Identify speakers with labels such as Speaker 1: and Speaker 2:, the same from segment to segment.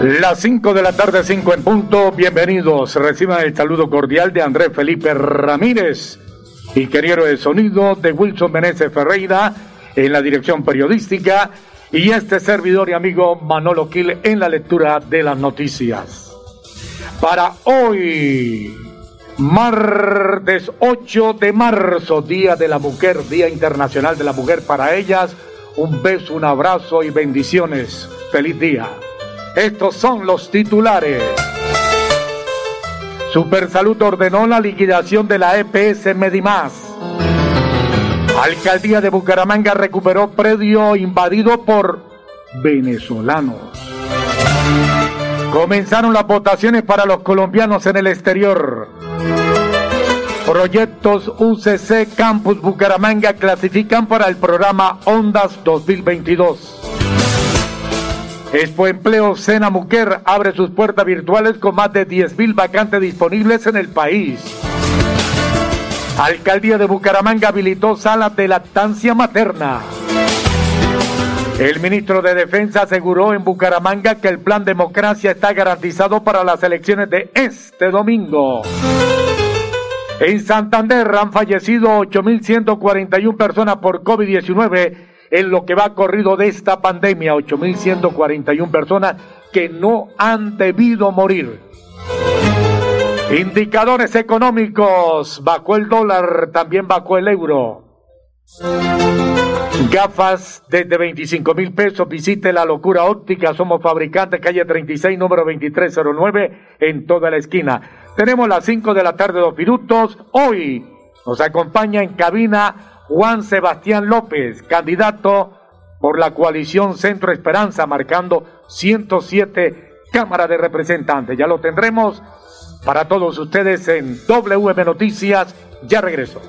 Speaker 1: Las 5 de la tarde, 5 en punto. Bienvenidos. Reciban el saludo cordial de Andrés Felipe Ramírez, ingeniero de sonido de Wilson Meneses Ferreira en la dirección periodística y este servidor y amigo Manolo Quil en la lectura de las noticias. Para hoy, martes 8 de marzo, Día de la Mujer, Día Internacional de la Mujer para ellas. Un beso, un abrazo y bendiciones. Feliz día. Estos son los titulares. Supersalud ordenó la liquidación de la EPS Medimás. Alcaldía de Bucaramanga recuperó predio invadido por venezolanos. Comenzaron las votaciones para los colombianos en el exterior. Proyectos UCC Campus Bucaramanga clasifican para el programa Ondas 2022. Expo Empleo Sena Mujer abre sus puertas virtuales con más de 10.000 vacantes disponibles en el país. Alcaldía de Bucaramanga habilitó salas de lactancia materna. El ministro de Defensa aseguró en Bucaramanga que el plan democracia está garantizado para las elecciones de este domingo. En Santander han fallecido 8.141 personas por COVID-19 en lo que va corrido de esta pandemia, 8.141 personas que no han debido morir. Indicadores económicos, bajó el dólar, también bajó el euro. Gafas desde 25 mil pesos, visite la locura óptica, somos fabricantes, calle 36, número 2309, en toda la esquina. Tenemos las 5 de la tarde, dos minutos. Hoy nos acompaña en cabina Juan Sebastián López, candidato por la coalición Centro Esperanza, marcando 107 Cámara de Representantes. Ya lo tendremos para todos ustedes en WM Noticias. Ya regreso.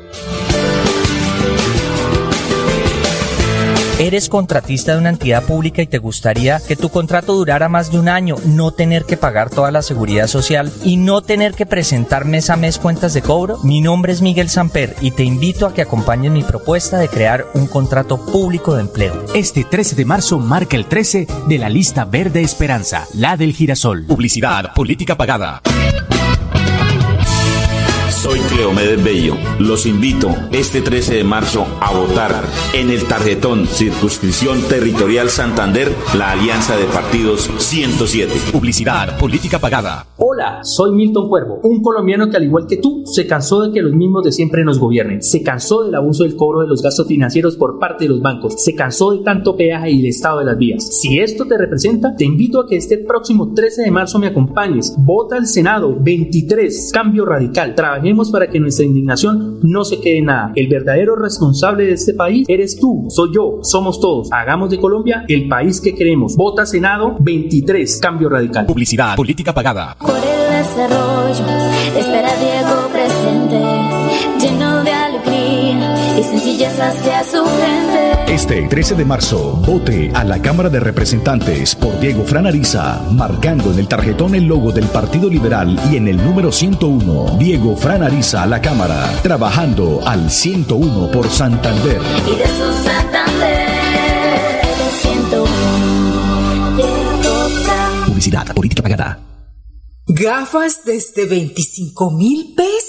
Speaker 2: Eres contratista de una entidad pública y te gustaría que tu contrato durara más de un año, no tener que pagar toda la seguridad social y no tener que presentar mes a mes cuentas de cobro. Mi nombre es Miguel Samper y te invito a que acompañes mi propuesta de crear un contrato público de empleo.
Speaker 3: Este 13 de marzo marca el 13 de la lista Verde Esperanza, la del girasol.
Speaker 4: Publicidad, política pagada.
Speaker 5: Soy Cleomedes Bello. Los invito este 13 de marzo a votar en el tarjetón Circunscripción Territorial Santander, la Alianza de Partidos 107.
Speaker 4: Publicidad, política pagada.
Speaker 6: Hola, soy Milton Cuervo, un colombiano que al igual que tú se cansó de que los mismos de siempre nos gobiernen. Se cansó del abuso del cobro de los gastos financieros por parte de los bancos. Se cansó de tanto peaje y el estado de las vías. Si esto te representa, te invito a que este próximo 13 de marzo me acompañes. Vota al Senado 23, cambio radical. Trabajemos para que nuestra indignación no se quede en nada. El verdadero responsable de este país eres tú, soy yo, somos todos. Hagamos de Colombia el país que queremos. Vota Senado 23, cambio radical.
Speaker 4: Publicidad, política pagada.
Speaker 7: Por el desarrollo, espera Diego presente, lleno de alegría y sencillez hacia su gente.
Speaker 8: Este 13 de marzo, vote a la Cámara de Representantes por Diego Franariza, marcando en el tarjetón el logo del Partido Liberal y en el número 101, Diego Franariza a la Cámara, trabajando al 101 por Santander.
Speaker 7: Y de su Santander, 101,
Speaker 8: Publicidad, política pagada.
Speaker 9: ¿Gafas desde 25 mil pesos?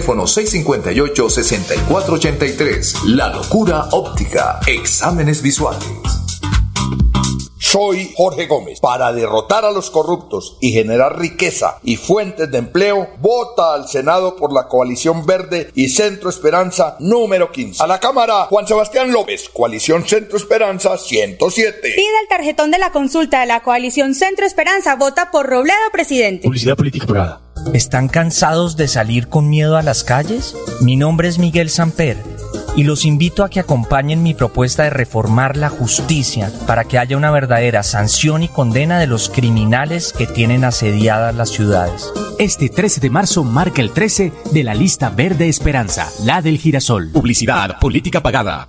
Speaker 10: 658-6483. La locura óptica. Exámenes visuales.
Speaker 11: Soy Jorge Gómez. Para derrotar a los corruptos y generar riqueza y fuentes de empleo, vota al Senado por la coalición verde y Centro Esperanza número 15. A la Cámara, Juan Sebastián López, coalición Centro Esperanza 107.
Speaker 12: Pide el tarjetón de la consulta de la coalición Centro Esperanza. Vota por Robledo, presidente.
Speaker 4: Publicidad política pagada.
Speaker 2: ¿Están cansados de salir con miedo a las calles? Mi nombre es Miguel Samper y los invito a que acompañen mi propuesta de reformar la justicia para que haya una verdadera sanción y condena de los criminales que tienen asediadas las ciudades.
Speaker 3: Este 13 de marzo marca el 13 de la lista verde Esperanza, la del girasol.
Speaker 4: Publicidad política pagada.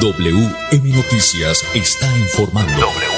Speaker 13: WM Noticias está informando.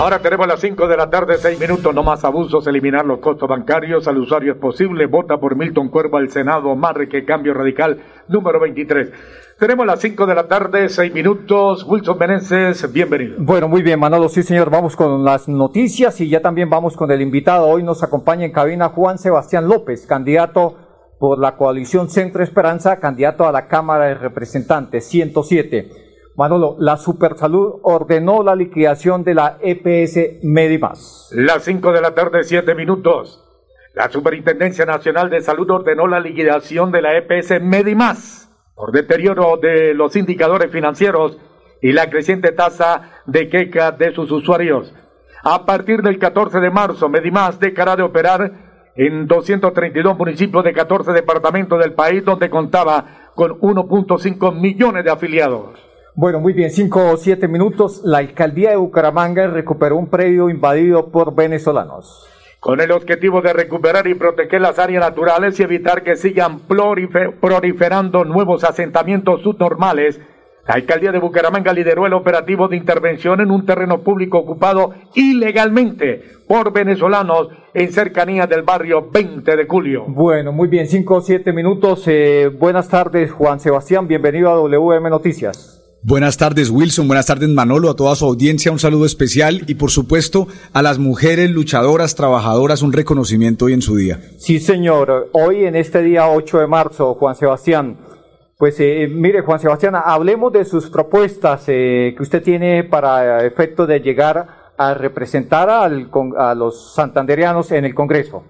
Speaker 1: Ahora tenemos las 5 de la tarde, 6 minutos, no más abusos, eliminar los costos bancarios al usuario es posible. Vota por Milton Cuervo al Senado, Marre que Cambio Radical, número 23. Tenemos las 5 de la tarde, 6 minutos. Wilson Meneses, bienvenido.
Speaker 14: Bueno, muy bien, Manolo. Sí, señor. Vamos con las noticias y ya también vamos con el invitado. Hoy nos acompaña en cabina Juan Sebastián López, candidato por la coalición Centro Esperanza, candidato a la Cámara de Representantes 107. Manolo, la Supersalud ordenó la liquidación de la EPS Medimás.
Speaker 1: Las 5 de la tarde, 7 minutos. La Superintendencia Nacional de Salud ordenó la liquidación de la EPS Medimás por deterioro de los indicadores financieros y la creciente tasa de queja de sus usuarios. A partir del 14 de marzo, Medimás dejará de operar en 232 municipios de 14 departamentos del país donde contaba con 1.5 millones de afiliados.
Speaker 14: Bueno, muy bien, cinco o siete minutos. La alcaldía de Bucaramanga recuperó un predio invadido por venezolanos.
Speaker 1: Con el objetivo de recuperar y proteger las áreas naturales y evitar que sigan proliferando nuevos asentamientos subnormales, la alcaldía de Bucaramanga lideró el operativo de intervención en un terreno público ocupado ilegalmente por venezolanos en cercanía del barrio 20 de julio.
Speaker 14: Bueno, muy bien, cinco o siete minutos. Eh, buenas tardes, Juan Sebastián. Bienvenido a WM Noticias.
Speaker 15: Buenas tardes Wilson, buenas tardes Manolo, a toda su audiencia un saludo especial y por supuesto a las mujeres luchadoras, trabajadoras, un reconocimiento hoy en su día.
Speaker 14: Sí señor, hoy en este día 8 de marzo, Juan Sebastián, pues eh, mire Juan Sebastián, hablemos de sus propuestas eh, que usted tiene para efecto de llegar a representar al, a los santanderianos en el Congreso.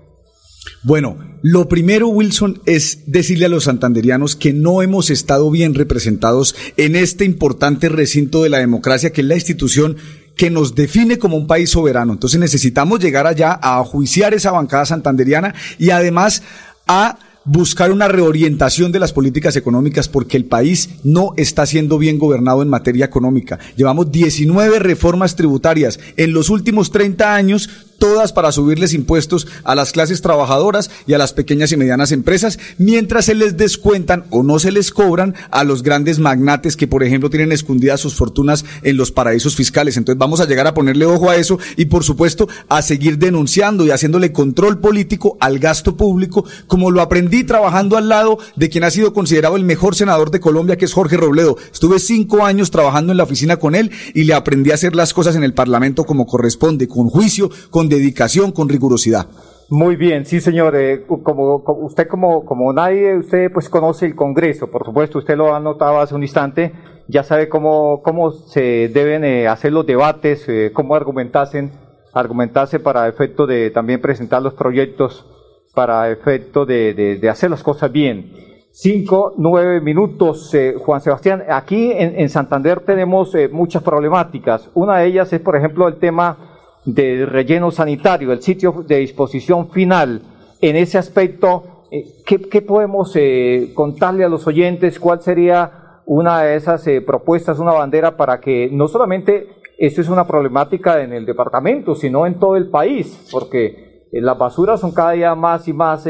Speaker 15: Bueno, lo primero, Wilson, es decirle a los santanderianos que no hemos estado bien representados en este importante recinto de la democracia, que es la institución que nos define como un país soberano. Entonces necesitamos llegar allá a juiciar esa bancada santanderiana y además a buscar una reorientación de las políticas económicas porque el país no está siendo bien gobernado en materia económica. Llevamos 19 reformas tributarias en los últimos 30 años, todas para subirles impuestos a las clases trabajadoras y a las pequeñas y medianas empresas, mientras se les descuentan o no se les cobran a los grandes magnates que, por ejemplo, tienen escondidas sus fortunas en los paraísos fiscales. Entonces vamos a llegar a ponerle ojo a eso y, por supuesto, a seguir denunciando y haciéndole control político al gasto público, como lo aprendí trabajando al lado de quien ha sido considerado el mejor senador de Colombia, que es Jorge Robledo. Estuve cinco años trabajando en la oficina con él y le aprendí a hacer las cosas en el Parlamento como corresponde, con juicio, con dedicación, con rigurosidad.
Speaker 14: Muy bien, sí señor. Eh, como, usted como, nadie, usted pues conoce el Congreso, por supuesto, usted lo ha notado hace un instante, ya sabe cómo, cómo se deben eh, hacer los debates, eh, cómo argumentarse, argumentarse para efecto de también presentar los proyectos, para efecto de, de, hacer las cosas bien. Cinco, nueve minutos, Juan Sebastián. Aquí en, en Santander tenemos muchas problemáticas. Una de ellas es, por ejemplo, el tema del relleno sanitario, el sitio de disposición final. En ese aspecto, eh, ¿qué, podemos eh, contarle a los oyentes? ¿Cuál sería una de esas eh, propuestas, una bandera para que no solamente esto es una problemática en el departamento, sino en todo el país? Porque las basuras son cada día más y más,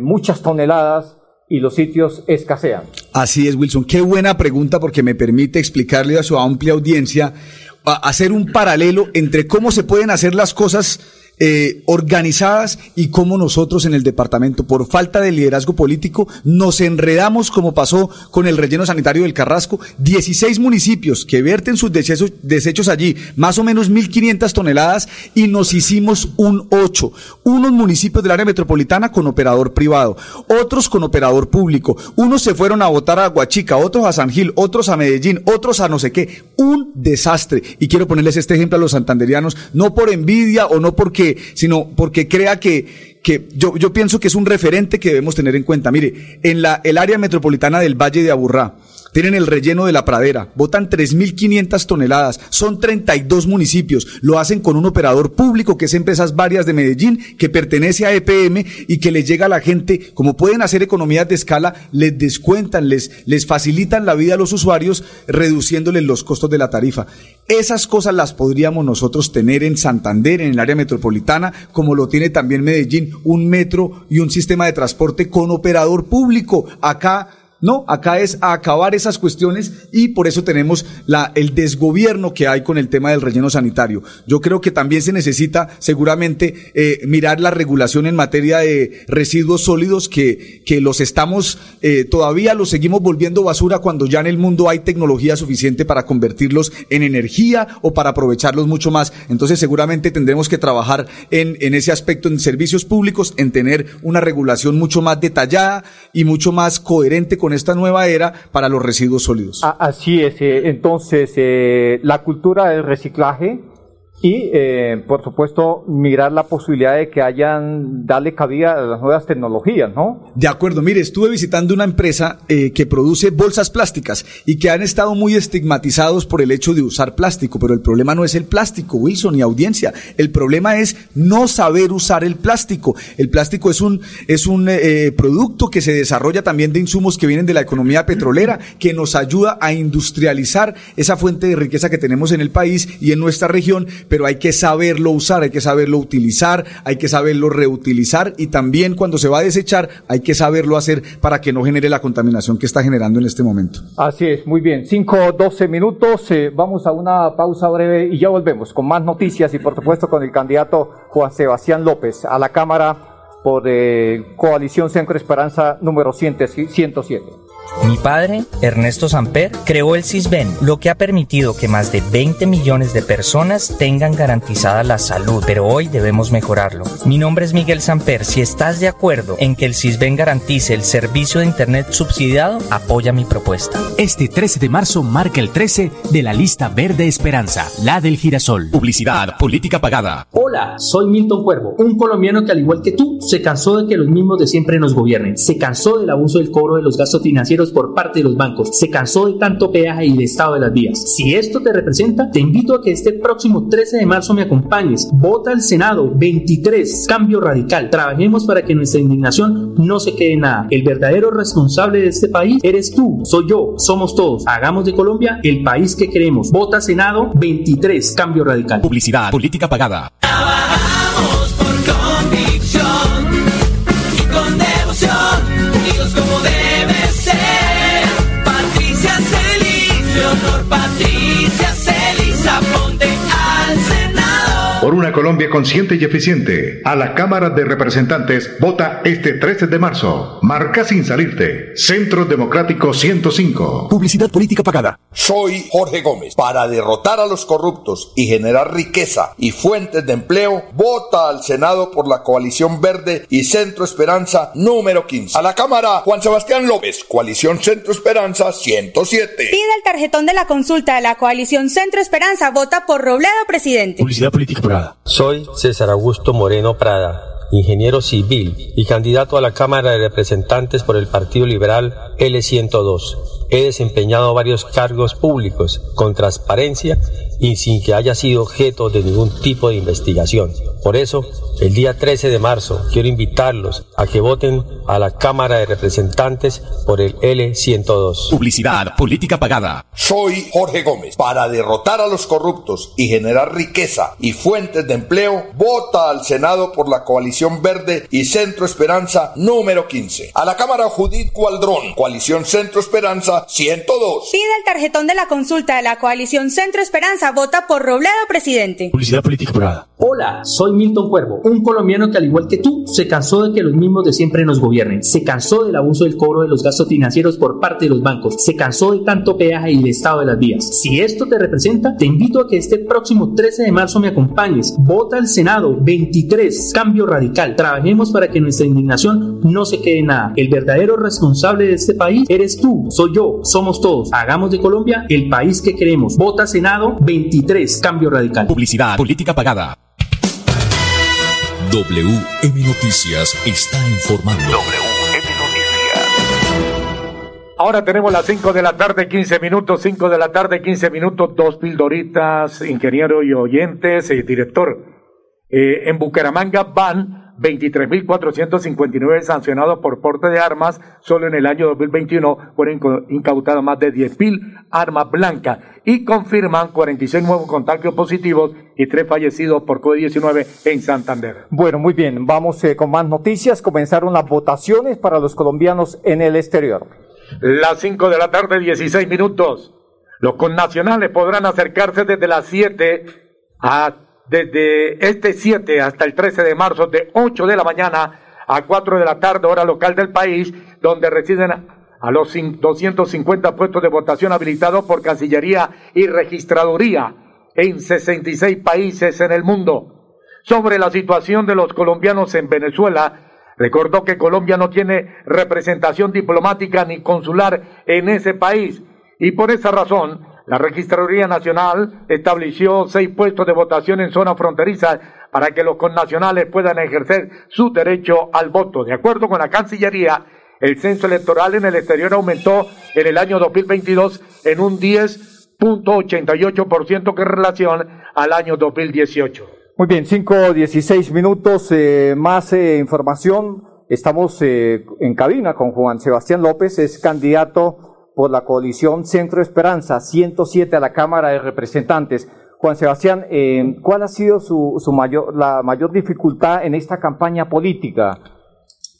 Speaker 14: muchas toneladas y los sitios escasean.
Speaker 15: Así es, Wilson. Qué buena pregunta porque me permite explicarle a su amplia audiencia hacer un paralelo entre cómo se pueden hacer las cosas eh, organizadas y cómo nosotros en el departamento, por falta de liderazgo político, nos enredamos como pasó con el relleno sanitario del Carrasco. 16 municipios que verten sus desechos, desechos allí, más o menos 1.500 toneladas, y nos hicimos un 8. Unos municipios del área metropolitana con operador privado, otros con operador público. Unos se fueron a votar a Huachica, otros a San Gil, otros a Medellín, otros a no sé qué. Un desastre. Y quiero ponerles este ejemplo a los santanderianos, no por envidia o no porque sino porque crea que, que yo, yo pienso que es un referente que debemos tener en cuenta. Mire, en la, el área metropolitana del Valle de Aburrá, tienen el relleno de la pradera, botan 3.500 toneladas, son 32 municipios, lo hacen con un operador público que es Empresas Varias de Medellín, que pertenece a EPM y que les llega a la gente, como pueden hacer economías de escala, les descuentan, les, les facilitan la vida a los usuarios, reduciéndoles los costos de la tarifa. Esas cosas las podríamos nosotros tener en Santander, en el área metropolitana, como lo tiene también Medellín, un metro y un sistema de transporte con operador público. Acá no, acá es acabar esas cuestiones y por eso tenemos la, el desgobierno que hay con el tema del relleno sanitario. Yo creo que también se necesita seguramente eh, mirar la regulación en materia de residuos sólidos que, que los estamos, eh, todavía los seguimos volviendo basura cuando ya en el mundo hay tecnología suficiente para convertirlos en energía o para aprovecharlos mucho más. Entonces seguramente tendremos que trabajar en, en ese aspecto en servicios públicos, en tener una regulación mucho más detallada y mucho más coherente con esta nueva era para los residuos sólidos.
Speaker 14: Así es, eh, entonces eh, la cultura del reciclaje y, eh, por supuesto, mirar la posibilidad de que hayan, darle cabida a las nuevas tecnologías, ¿no?
Speaker 15: De acuerdo, mire, estuve visitando una empresa eh, que produce bolsas plásticas y que han estado muy estigmatizados por el hecho de usar plástico, pero el problema no es el plástico, Wilson y audiencia, el problema es no saber usar el plástico. El plástico es un, es un eh, producto que se desarrolla también de insumos que vienen de la economía petrolera, que nos ayuda a industrializar esa fuente de riqueza que tenemos en el país y en nuestra región, pero hay que saberlo usar, hay que saberlo utilizar, hay que saberlo reutilizar y también cuando se va a desechar hay que saberlo hacer para que no genere la contaminación que está generando en este momento.
Speaker 14: Así es, muy bien. 5, 12 minutos, eh, vamos a una pausa breve y ya volvemos con más noticias y por supuesto con el candidato Juan Sebastián López a la Cámara por eh, Coalición Centro Esperanza número 107.
Speaker 2: Mi padre, Ernesto Samper, creó el CISBEN, lo que ha permitido que más de 20 millones de personas tengan garantizada la salud, pero hoy debemos mejorarlo. Mi nombre es Miguel Samper. Si estás de acuerdo en que el CISBEN garantice el servicio de Internet subsidiado, apoya mi propuesta.
Speaker 3: Este 13 de marzo marca el 13 de la lista Verde Esperanza, la del girasol.
Speaker 4: Publicidad, política pagada.
Speaker 6: Hola, soy Milton Cuervo, un colombiano que al igual que tú se cansó de que los mismos de siempre nos gobiernen, se cansó del abuso del cobro de los gastos financieros por parte de los bancos. Se cansó de tanto peaje y de estado de las vías. Si esto te representa, te invito a que este próximo 13 de marzo me acompañes. Vota al Senado 23, cambio radical. Trabajemos para que nuestra indignación no se quede en nada. El verdadero responsable de este país eres tú, soy yo, somos todos. Hagamos de Colombia el país que queremos. Vota Senado 23, cambio radical.
Speaker 4: Publicidad, política pagada.
Speaker 16: Trabajamos por convicción y con devoción, unidos como
Speaker 17: una Colombia consciente y eficiente, a la Cámara de Representantes vota este 13 de marzo. Marca sin salirte. Centro Democrático 105.
Speaker 4: Publicidad política pagada.
Speaker 11: Soy Jorge Gómez. Para derrotar a los corruptos y generar riqueza y fuentes de empleo, vota al Senado por la coalición verde y Centro Esperanza número 15. A la Cámara, Juan Sebastián López, coalición Centro Esperanza 107.
Speaker 12: Pide el tarjetón de la consulta de la coalición Centro Esperanza. Vota por Robledo, presidente.
Speaker 4: Publicidad política pagada.
Speaker 18: Soy César Augusto Moreno Prada, ingeniero civil y candidato a la Cámara de Representantes por el Partido Liberal L102. He desempeñado varios cargos públicos con transparencia y sin que haya sido objeto de ningún tipo de investigación. Por eso, el día 13 de marzo quiero invitarlos a que voten a la Cámara de Representantes por el L102.
Speaker 4: Publicidad, política pagada.
Speaker 11: Soy Jorge Gómez. Para derrotar a los corruptos y generar riqueza y fuentes de empleo, vota al Senado por la coalición verde y Centro Esperanza número 15. A la Cámara Judith Cualdrón, coalición Centro Esperanza 102.
Speaker 12: Pide el tarjetón de la consulta de la coalición Centro Esperanza. Vota por Robledo, presidente.
Speaker 4: Publicidad política pagada.
Speaker 6: Hola, soy Milton Cuervo, un colombiano que al igual que tú se cansó de que los mismos de siempre nos se cansó del abuso del cobro de los gastos financieros por parte de los bancos, se cansó de tanto peaje y el estado de las vías. Si esto te representa, te invito a que este próximo 13 de marzo me acompañes. Vota al Senado 23, cambio radical. Trabajemos para que nuestra indignación no se quede en nada. El verdadero responsable de este país eres tú, soy yo, somos todos. Hagamos de Colombia el país que queremos. Vota Senado 23, cambio radical.
Speaker 4: Publicidad, política pagada.
Speaker 13: WM Noticias está informando.
Speaker 1: Ahora tenemos las 5 de la tarde, 15 minutos, 5 de la tarde, 15 minutos, dos pildoritas, ingeniero y oyentes, eh, director. Eh, en Bucaramanga van 23.459 sancionados por porte de armas. Solo en el año 2021 fueron incautadas más de 10.000 armas blancas y confirman 46 nuevos contagios positivos y 3 fallecidos por COVID-19 en Santander.
Speaker 14: Bueno, muy bien, vamos eh, con más noticias. Comenzaron las votaciones para los colombianos en el exterior.
Speaker 1: Las 5 de la tarde, 16 minutos. Los connacionales podrán acercarse desde las 7 a, desde este 7 hasta el 13 de marzo de 8 de la mañana a 4 de la tarde, hora local del país, donde residen a los cin- 250 puestos de votación habilitados por Cancillería y Registraduría en 66 países en el mundo. Sobre la situación de los colombianos en Venezuela, Recordó que Colombia no tiene representación diplomática ni consular en ese país y por esa razón la Registraduría Nacional estableció seis puestos de votación en zona fronteriza para que los connacionales puedan ejercer su derecho al voto. De acuerdo con la Cancillería, el censo electoral en el exterior aumentó en el año 2022 en un 10.88% que en relación al año 2018.
Speaker 14: Muy bien, 5, 16 minutos, eh, más eh, información. Estamos eh, en cabina con Juan Sebastián López, es candidato por la coalición Centro Esperanza 107 a la Cámara de Representantes. Juan Sebastián, eh, ¿cuál ha sido su, su mayor, la mayor dificultad en esta campaña política?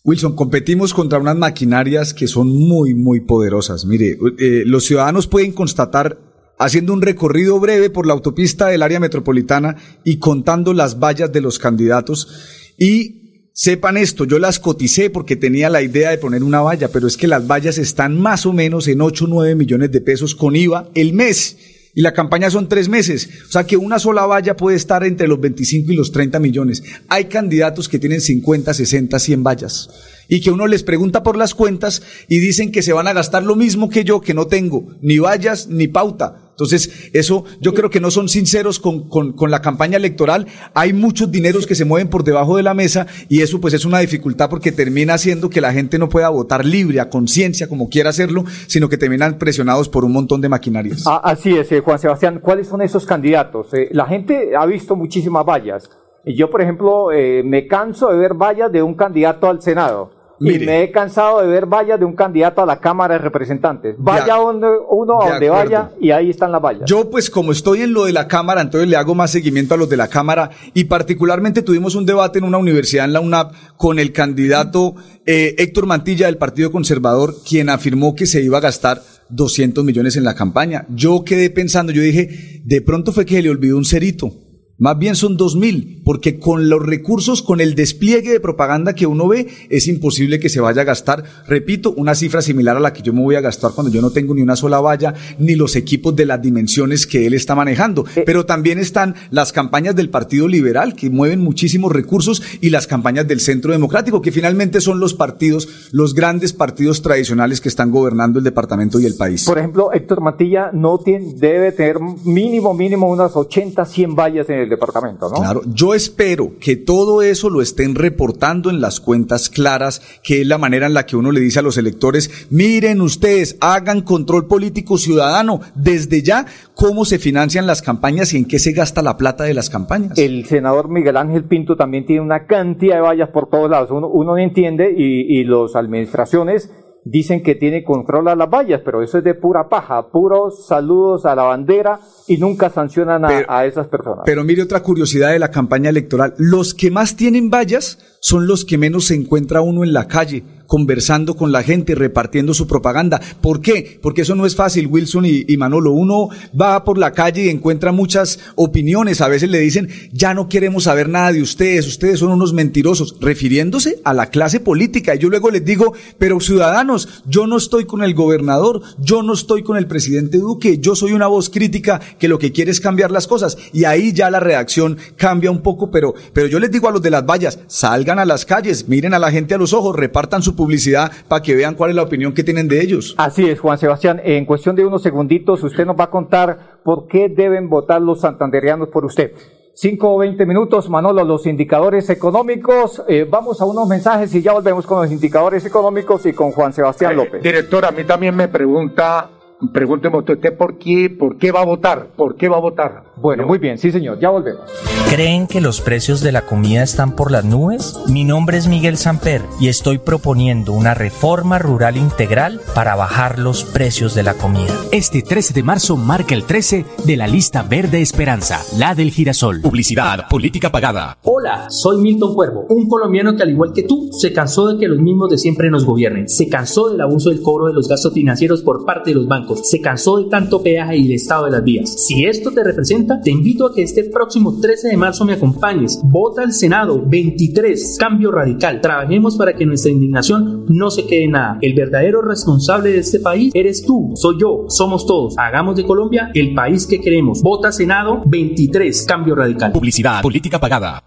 Speaker 15: Wilson, competimos contra unas maquinarias que son muy, muy poderosas. Mire, eh, los ciudadanos pueden constatar haciendo un recorrido breve por la autopista del área metropolitana y contando las vallas de los candidatos. Y sepan esto, yo las coticé porque tenía la idea de poner una valla, pero es que las vallas están más o menos en 8 o 9 millones de pesos con IVA el mes. Y la campaña son tres meses. O sea que una sola valla puede estar entre los 25 y los 30 millones. Hay candidatos que tienen 50, 60, 100 vallas. Y que uno les pregunta por las cuentas y dicen que se van a gastar lo mismo que yo, que no tengo ni vallas ni pauta. Entonces, eso yo creo que no son sinceros con, con, con, la campaña electoral. Hay muchos dineros que se mueven por debajo de la mesa y eso pues es una dificultad porque termina haciendo que la gente no pueda votar libre, a conciencia, como quiera hacerlo, sino que terminan presionados por un montón de maquinarias.
Speaker 14: Ah, así es, eh, Juan Sebastián. ¿Cuáles son esos candidatos? Eh, la gente ha visto muchísimas vallas. Yo, por ejemplo, eh, me canso de ver vallas de un candidato al Senado. Mire, y me he cansado de ver vallas de un candidato a la Cámara de Representantes. Vaya de, donde uno a donde vaya y ahí están las vallas.
Speaker 15: Yo, pues, como estoy en lo de la Cámara, entonces le hago más seguimiento a los de la Cámara y particularmente tuvimos un debate en una universidad en la UNAP con el candidato eh, Héctor Mantilla del Partido Conservador, quien afirmó que se iba a gastar 200 millones en la campaña. Yo quedé pensando, yo dije, de pronto fue que se le olvidó un cerito. Más bien son dos mil, porque con los recursos, con el despliegue de propaganda que uno ve, es imposible que se vaya a gastar, repito, una cifra similar a la que yo me voy a gastar cuando yo no tengo ni una sola valla, ni los equipos de las dimensiones que él está manejando. Pero también están las campañas del Partido Liberal, que mueven muchísimos recursos, y las campañas del Centro Democrático, que finalmente son los partidos, los grandes partidos tradicionales que están gobernando el departamento y el país.
Speaker 14: Por ejemplo, Héctor Matilla no tiene, debe tener mínimo, mínimo unas 80, 100 vallas en el departamento, ¿no?
Speaker 15: Claro, yo espero que todo eso lo estén reportando en las cuentas claras, que es la manera en la que uno le dice a los electores, miren ustedes, hagan control político ciudadano desde ya cómo se financian las campañas y en qué se gasta la plata de las campañas.
Speaker 14: El senador Miguel Ángel Pinto también tiene una cantidad de vallas por todos lados, uno, uno no entiende y, y las administraciones dicen que tiene control a las vallas, pero eso es de pura paja, puros saludos a la bandera y nunca sancionan a, pero, a, esas personas.
Speaker 15: Pero mire otra curiosidad de la campaña electoral, los que más tienen vallas son los que menos se encuentra uno en la calle. Conversando con la gente, repartiendo su propaganda. ¿Por qué? Porque eso no es fácil, Wilson y, Manolo. Uno va por la calle y encuentra muchas opiniones. A veces le dicen, ya no queremos saber nada de ustedes, ustedes son unos mentirosos, refiriéndose a la clase política. Y yo luego les digo, pero ciudadanos, yo no estoy con el gobernador, yo no estoy con el presidente Duque, yo soy una voz crítica que lo que quiere es cambiar las cosas. Y ahí ya la reacción cambia un poco, pero, pero yo les digo a los de las vallas, salgan a las calles, miren a la gente a los ojos, repartan su publicidad para que vean cuál es la opinión que tienen de ellos.
Speaker 14: Así es, Juan Sebastián. En cuestión de unos segunditos, usted nos va a contar por qué deben votar los santanderianos por usted. Cinco o veinte minutos, Manolo, los indicadores económicos. Eh, vamos a unos mensajes y ya volvemos con los indicadores económicos y con Juan Sebastián
Speaker 1: Eh,
Speaker 14: López.
Speaker 1: Director, a mí también me pregunta, pregúnteme usted por qué, por qué va a votar, por qué va a votar.
Speaker 14: Bueno, muy bien, sí señor, ya volvemos.
Speaker 2: ¿Creen que los precios de la comida están por las nubes? Mi nombre es Miguel Samper y estoy proponiendo una reforma rural integral para bajar los precios de la comida.
Speaker 3: Este 13 de marzo marca el 13 de la lista verde Esperanza, la del girasol.
Speaker 4: Publicidad, política pagada.
Speaker 6: Hola, soy Milton Cuervo, un colombiano que al igual que tú se cansó de que los mismos de siempre nos gobiernen, se cansó del abuso del cobro de los gastos financieros por parte de los bancos, se cansó de tanto peaje y el estado de las vías. Si esto te representa, te invito a que este próximo 13 de marzo me acompañes. Vota al Senado 23, cambio radical. Trabajemos para que nuestra indignación no se quede en nada. El verdadero responsable de este país eres tú, soy yo, somos todos. Hagamos de Colombia el país que queremos. Vota Senado 23, cambio radical.
Speaker 4: Publicidad, política pagada.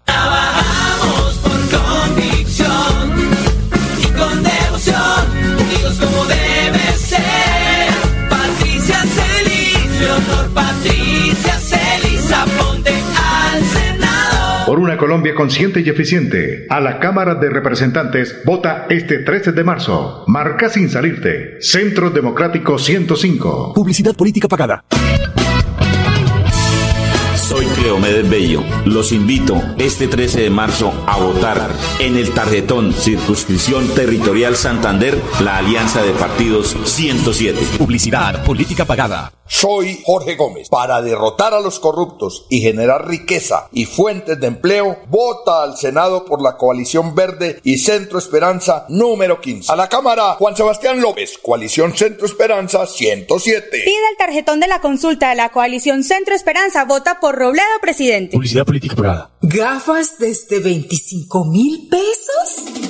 Speaker 16: Leonor Patricia Celis, aponte al Senado.
Speaker 17: Por una Colombia consciente y eficiente, a la Cámara de Representantes vota este 13 de marzo. Marca sin salirte. Centro Democrático 105.
Speaker 4: Publicidad política pagada.
Speaker 5: Soy Cleomedes Bello. Los invito este 13 de marzo a votar en el tarjetón Circunscripción Territorial Santander, la Alianza de Partidos 107.
Speaker 4: Publicidad, política pagada.
Speaker 11: Soy Jorge Gómez. Para derrotar a los corruptos y generar riqueza y fuentes de empleo, vota al Senado por la coalición verde y Centro Esperanza número 15. A la Cámara, Juan Sebastián López, coalición Centro Esperanza 107.
Speaker 12: Pide el tarjetón de la consulta de la coalición Centro Esperanza. Vota por Robledo, presidente.
Speaker 4: Publicidad política pagada.
Speaker 9: ¿Gafas desde 25 mil pesos?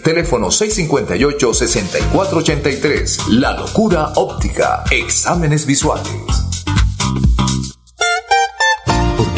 Speaker 10: Teléfono 658-6483. La locura óptica. Exámenes visuales.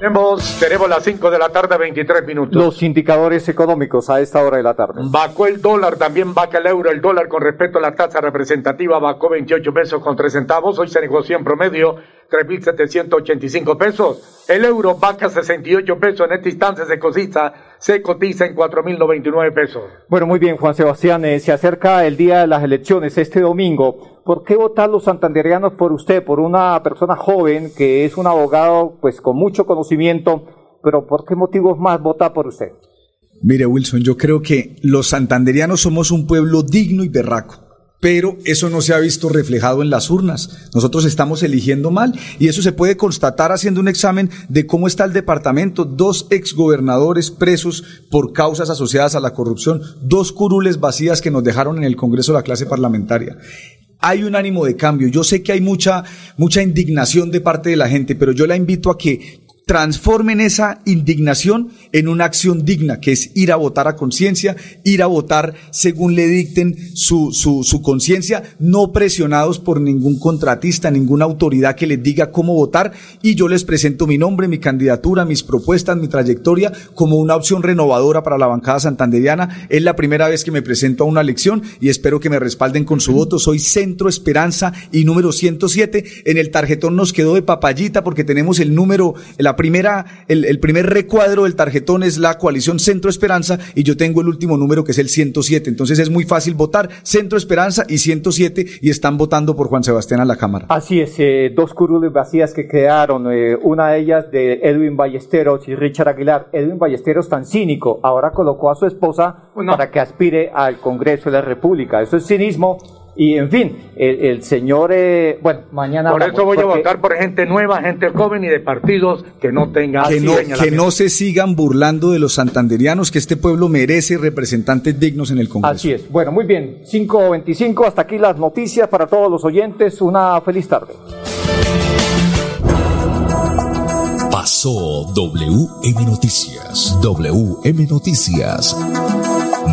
Speaker 1: Tenemos, tenemos las 5 de la tarde, 23 minutos.
Speaker 14: Los indicadores económicos a esta hora de la tarde.
Speaker 1: Bajó el dólar, también baja el euro. El dólar con respecto a la tasa representativa bajó 28 pesos con 3 centavos. Hoy se negoció en promedio 3.785 pesos. El euro baja 68 pesos. En esta instancia se cotiza, se cotiza en 4.099 pesos.
Speaker 14: Bueno, muy bien, Juan Sebastián. eh, se acerca el día de las elecciones este domingo. ¿Por qué votar los santanderianos por usted, por una persona joven que es un abogado pues con mucho conocimiento? Pero ¿por qué motivos más votar por usted?
Speaker 15: Mire, Wilson, yo creo que los santanderianos somos un pueblo digno y berraco. Pero eso no se ha visto reflejado en las urnas. Nosotros estamos eligiendo mal y eso se puede constatar haciendo un examen de cómo está el departamento. Dos exgobernadores presos por causas asociadas a la corrupción, dos curules vacías que nos dejaron en el Congreso la clase parlamentaria hay un ánimo de cambio. Yo sé que hay mucha, mucha indignación de parte de la gente, pero yo la invito a que transformen esa indignación en una acción digna, que es ir a votar a conciencia, ir a votar según le dicten su, su, su conciencia, no presionados por ningún contratista, ninguna autoridad que les diga cómo votar. Y yo les presento mi nombre, mi candidatura, mis propuestas, mi trayectoria como una opción renovadora para la bancada santanderiana. Es la primera vez que me presento a una elección y espero que me respalden con su voto. Soy Centro Esperanza y número 107. En el tarjetón nos quedó de papayita porque tenemos el número, primera, el, el, primer recuadro del tarjetón es la coalición Centro Esperanza y yo tengo el último número que es el 107. Entonces es muy fácil votar Centro Esperanza y 107 y están votando por Juan Sebastián a la Cámara.
Speaker 14: Así es, eh, dos curules vacías que quedaron, eh, una de ellas de Edwin Ballesteros y Richard Aguilar. Edwin Ballesteros tan cínico, ahora colocó a su esposa no. para que aspire al Congreso de la República. Eso es cinismo y en fin, el, el señor, eh, bueno, mañana.
Speaker 1: Por eso voy porque... a votar por gente nueva, gente joven y de partidos que no tengan.
Speaker 15: Que no, que no se sigan burlando de los santanderianos, que este pueblo merece representantes dignos en el Congreso.
Speaker 14: Así es. Bueno, muy bien. 5.25, hasta aquí las noticias para todos los oyentes. Una feliz tarde.
Speaker 13: Pasó WM Noticias.
Speaker 19: WM Noticias.